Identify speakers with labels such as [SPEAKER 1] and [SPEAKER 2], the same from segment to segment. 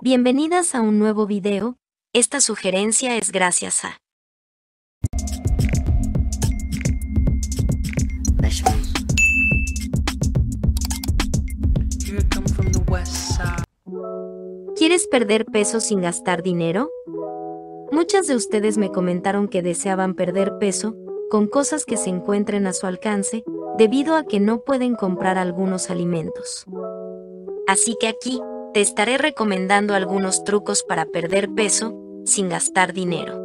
[SPEAKER 1] Bienvenidas a un nuevo video, esta sugerencia es gracias a ¿Quieres perder peso sin gastar dinero? Muchas de ustedes me comentaron que deseaban perder peso con cosas que se encuentren a su alcance, debido a que no pueden comprar algunos alimentos. Así que aquí, te estaré recomendando algunos trucos para perder peso sin gastar dinero.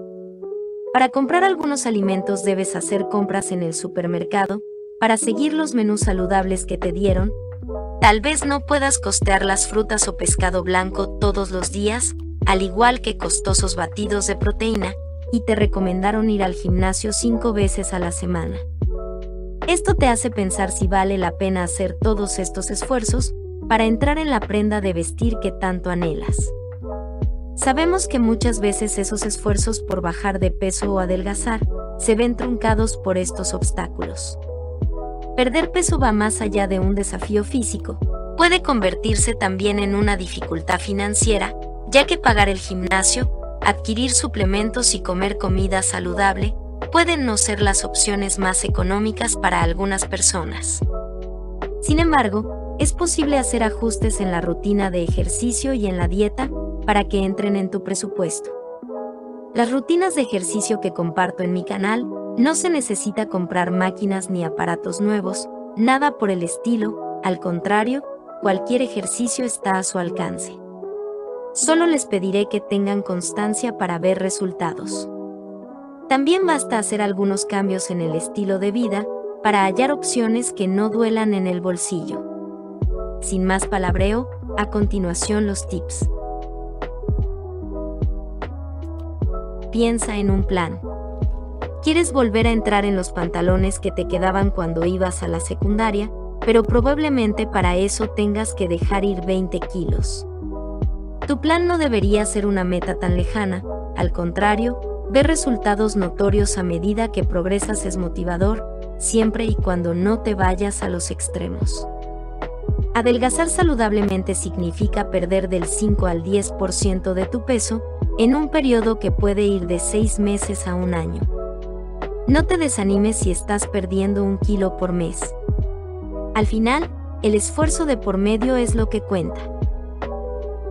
[SPEAKER 1] Para comprar algunos alimentos debes hacer compras en el supermercado, para seguir los menús saludables que te dieron, tal vez no puedas costear las frutas o pescado blanco todos los días, al igual que costosos batidos de proteína, y te recomendaron ir al gimnasio cinco veces a la semana. Esto te hace pensar si vale la pena hacer todos estos esfuerzos para entrar en la prenda de vestir que tanto anhelas. Sabemos que muchas veces esos esfuerzos por bajar de peso o adelgazar se ven truncados por estos obstáculos. Perder peso va más allá de un desafío físico, puede convertirse también en una dificultad financiera, ya que pagar el gimnasio, adquirir suplementos y comer comida saludable pueden no ser las opciones más económicas para algunas personas. Sin embargo, es posible hacer ajustes en la rutina de ejercicio y en la dieta para que entren en tu presupuesto. Las rutinas de ejercicio que comparto en mi canal no se necesita comprar máquinas ni aparatos nuevos, nada por el estilo, al contrario, cualquier ejercicio está a su alcance. Solo les pediré que tengan constancia para ver resultados. También basta hacer algunos cambios en el estilo de vida para hallar opciones que no duelan en el bolsillo. Sin más palabreo, a continuación los tips. Piensa en un plan. Quieres volver a entrar en los pantalones que te quedaban cuando ibas a la secundaria, pero probablemente para eso tengas que dejar ir 20 kilos. Tu plan no debería ser una meta tan lejana, al contrario, ver resultados notorios a medida que progresas es motivador, siempre y cuando no te vayas a los extremos. Adelgazar saludablemente significa perder del 5 al 10% de tu peso en un periodo que puede ir de 6 meses a un año. No te desanimes si estás perdiendo un kilo por mes. Al final, el esfuerzo de por medio es lo que cuenta.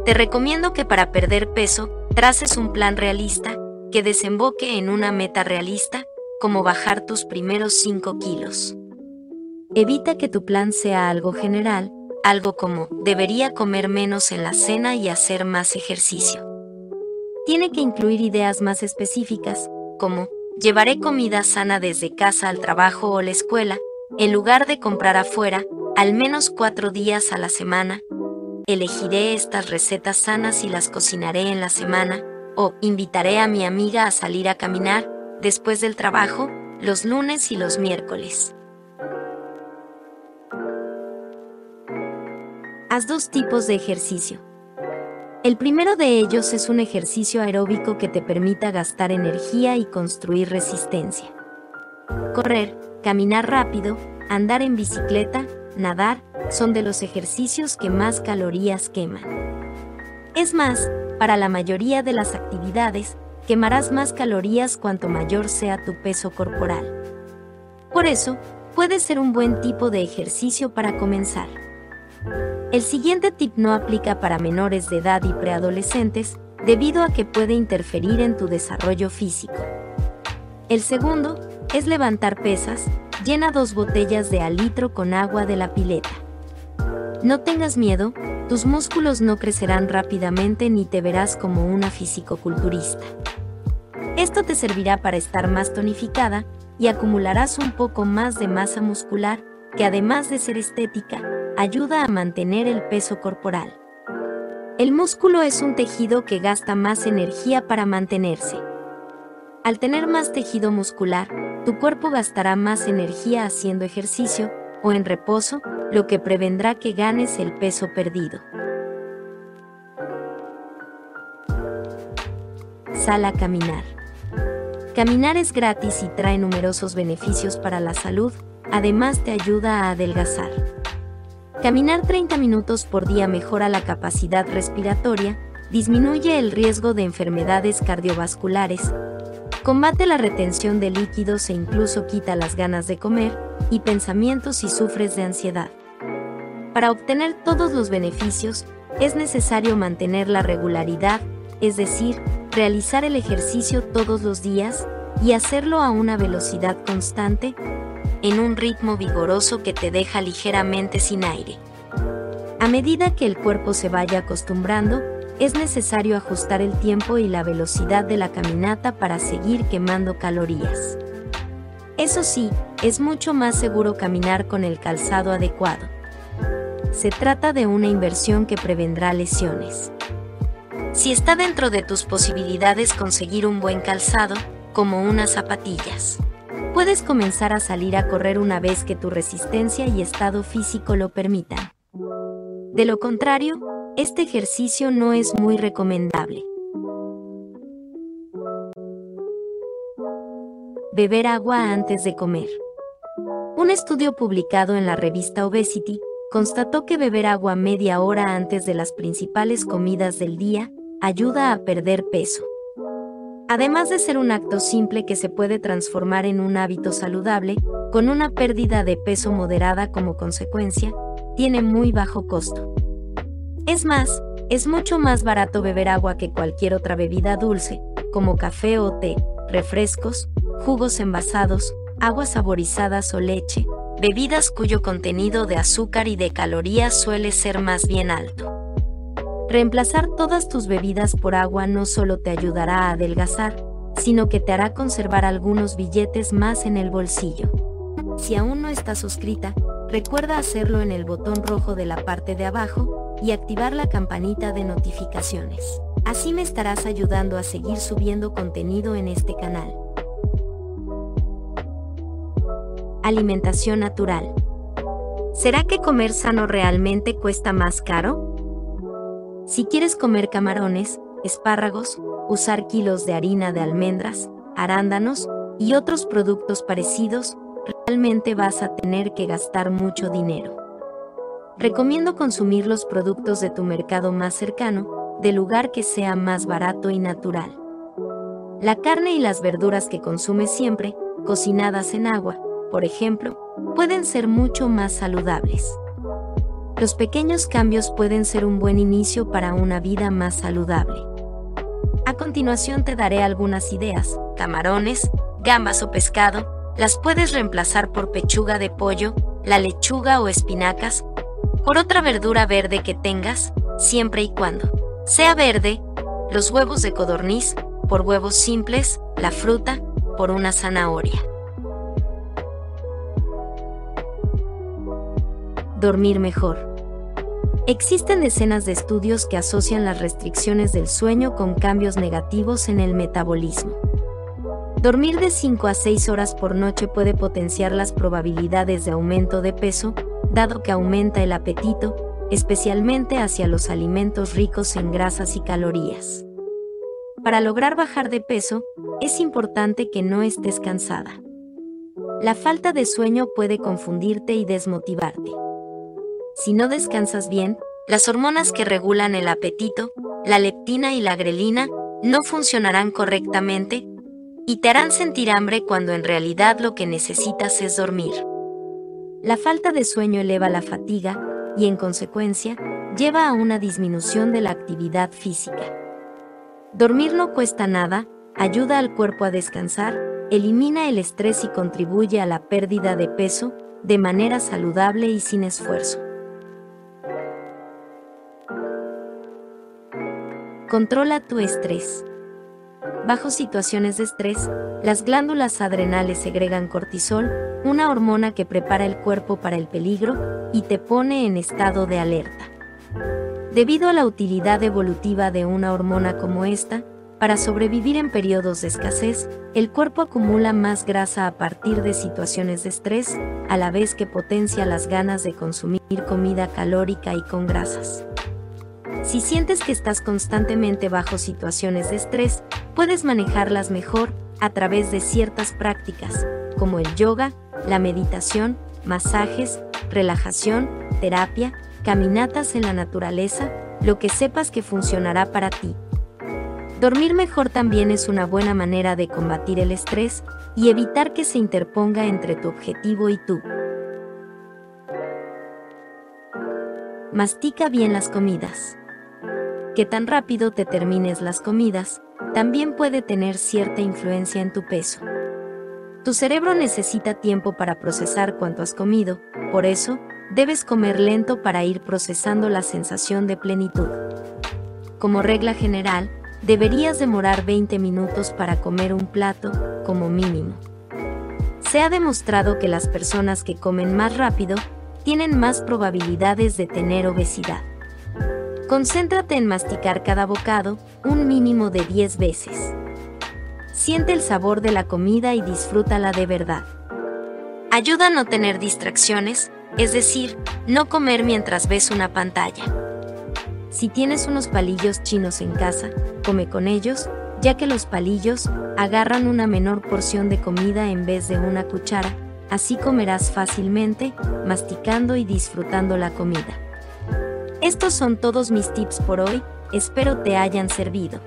[SPEAKER 1] Te recomiendo que para perder peso, traces un plan realista, que desemboque en una meta realista, como bajar tus primeros 5 kilos. Evita que tu plan sea algo general, algo como debería comer menos en la cena y hacer más ejercicio. Tiene que incluir ideas más específicas, como llevaré comida sana desde casa al trabajo o la escuela, en lugar de comprar afuera, al menos cuatro días a la semana, elegiré estas recetas sanas y las cocinaré en la semana, o invitaré a mi amiga a salir a caminar, después del trabajo, los lunes y los miércoles. Haz dos tipos de ejercicio. El primero de ellos es un ejercicio aeróbico que te permita gastar energía y construir resistencia. Correr, caminar rápido, andar en bicicleta, nadar, son de los ejercicios que más calorías queman. Es más, para la mayoría de las actividades, quemarás más calorías cuanto mayor sea tu peso corporal. Por eso, puede ser un buen tipo de ejercicio para comenzar. El siguiente tip no aplica para menores de edad y preadolescentes, debido a que puede interferir en tu desarrollo físico. El segundo es levantar pesas, llena dos botellas de al litro con agua de la pileta. No tengas miedo, tus músculos no crecerán rápidamente ni te verás como una fisicoculturista. Esto te servirá para estar más tonificada y acumularás un poco más de masa muscular, que además de ser estética, ayuda a mantener el peso corporal. El músculo es un tejido que gasta más energía para mantenerse. Al tener más tejido muscular, tu cuerpo gastará más energía haciendo ejercicio o en reposo, lo que prevendrá que ganes el peso perdido. Sal a caminar. Caminar es gratis y trae numerosos beneficios para la salud, además te ayuda a adelgazar. Caminar 30 minutos por día mejora la capacidad respiratoria disminuye el riesgo de enfermedades cardiovasculares, combate la retención de líquidos e incluso quita las ganas de comer y pensamientos si sufres de ansiedad. Para obtener todos los beneficios, es necesario mantener la regularidad, es decir, realizar el ejercicio todos los días y hacerlo a una velocidad constante, en un ritmo vigoroso que te deja ligeramente sin aire. A medida que el cuerpo se vaya acostumbrando, es necesario ajustar el tiempo y la velocidad de la caminata para seguir quemando calorías. Eso sí, es mucho más seguro caminar con el calzado adecuado. Se trata de una inversión que prevendrá lesiones. Si está dentro de tus posibilidades conseguir un buen calzado, como unas zapatillas, puedes comenzar a salir a correr una vez que tu resistencia y estado físico lo permitan. De lo contrario, este ejercicio no es muy recomendable. Beber agua antes de comer. Un estudio publicado en la revista Obesity constató que beber agua media hora antes de las principales comidas del día ayuda a perder peso. Además de ser un acto simple que se puede transformar en un hábito saludable, con una pérdida de peso moderada como consecuencia, tiene muy bajo costo. Es más, es mucho más barato beber agua que cualquier otra bebida dulce, como café o té, refrescos, jugos envasados, aguas saborizadas o leche, bebidas cuyo contenido de azúcar y de calorías suele ser más bien alto. Reemplazar todas tus bebidas por agua no solo te ayudará a adelgazar, sino que te hará conservar algunos billetes más en el bolsillo. Si aún no estás suscrita, recuerda hacerlo en el botón rojo de la parte de abajo y activar la campanita de notificaciones. Así me estarás ayudando a seguir subiendo contenido en este canal. Alimentación natural. ¿Será que comer sano realmente cuesta más caro? Si quieres comer camarones, espárragos, usar kilos de harina de almendras, arándanos y otros productos parecidos, realmente vas a tener que gastar mucho dinero. Recomiendo consumir los productos de tu mercado más cercano, del lugar que sea más barato y natural. La carne y las verduras que consumes siempre, cocinadas en agua, por ejemplo, pueden ser mucho más saludables. Los pequeños cambios pueden ser un buen inicio para una vida más saludable. A continuación te daré algunas ideas. Camarones, gambas o pescado, las puedes reemplazar por pechuga de pollo, la lechuga o espinacas, por otra verdura verde que tengas, siempre y cuando sea verde, los huevos de codorniz, por huevos simples, la fruta, por una zanahoria. Dormir mejor. Existen decenas de estudios que asocian las restricciones del sueño con cambios negativos en el metabolismo. Dormir de 5 a 6 horas por noche puede potenciar las probabilidades de aumento de peso, dado que aumenta el apetito, especialmente hacia los alimentos ricos en grasas y calorías. Para lograr bajar de peso, es importante que no estés cansada. La falta de sueño puede confundirte y desmotivarte. Si no descansas bien, las hormonas que regulan el apetito, la leptina y la grelina, no funcionarán correctamente y te harán sentir hambre cuando en realidad lo que necesitas es dormir. La falta de sueño eleva la fatiga y en consecuencia lleva a una disminución de la actividad física. Dormir no cuesta nada, ayuda al cuerpo a descansar, elimina el estrés y contribuye a la pérdida de peso de manera saludable y sin esfuerzo. Controla tu estrés. Bajo situaciones de estrés, las glándulas adrenales segregan cortisol, una hormona que prepara el cuerpo para el peligro y te pone en estado de alerta. Debido a la utilidad evolutiva de una hormona como esta, para sobrevivir en periodos de escasez, el cuerpo acumula más grasa a partir de situaciones de estrés, a la vez que potencia las ganas de consumir comida calórica y con grasas. Si sientes que estás constantemente bajo situaciones de estrés, puedes manejarlas mejor a través de ciertas prácticas, como el yoga, la meditación, masajes, relajación, terapia, caminatas en la naturaleza lo que sepas que funcionará para ti. Dormir mejor también es una buena manera de combatir el estrés y evitar que se interponga entre tu objetivo y tú. Mastica bien las comidas. Que tan rápido te termines las comidas, también puede tener cierta influencia en tu peso. Tu cerebro necesita tiempo para procesar cuanto has comido, por eso, debes comer lento para ir procesando la sensación de plenitud. Como regla general, deberías demorar 20 minutos para comer un plato, como mínimo. Se ha demostrado que las personas que comen más rápido tienen más probabilidades de tener obesidad. Concéntrate en masticar cada bocado un mínimo de 10 veces. Siente el sabor de la comida y disfrútala de verdad. Ayuda a no tener distracciones, es decir, no comer mientras ves una pantalla. Si tienes unos palillos chinos en casa, come con ellos, ya que los palillos agarran una menor porción de comida en vez de una cuchara, así comerás fácilmente, masticando y disfrutando la comida. Estos son todos mis tips por hoy, espero te hayan servido.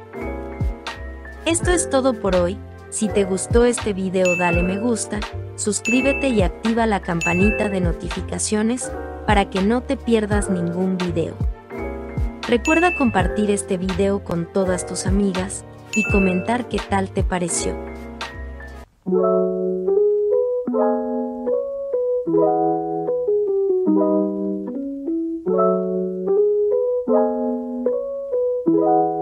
[SPEAKER 1] Esto es todo por hoy, si te gustó este video dale me gusta, suscríbete y activa la campanita de notificaciones para que no te pierdas ningún video. Recuerda compartir este video con todas tus amigas y comentar qué tal te pareció. You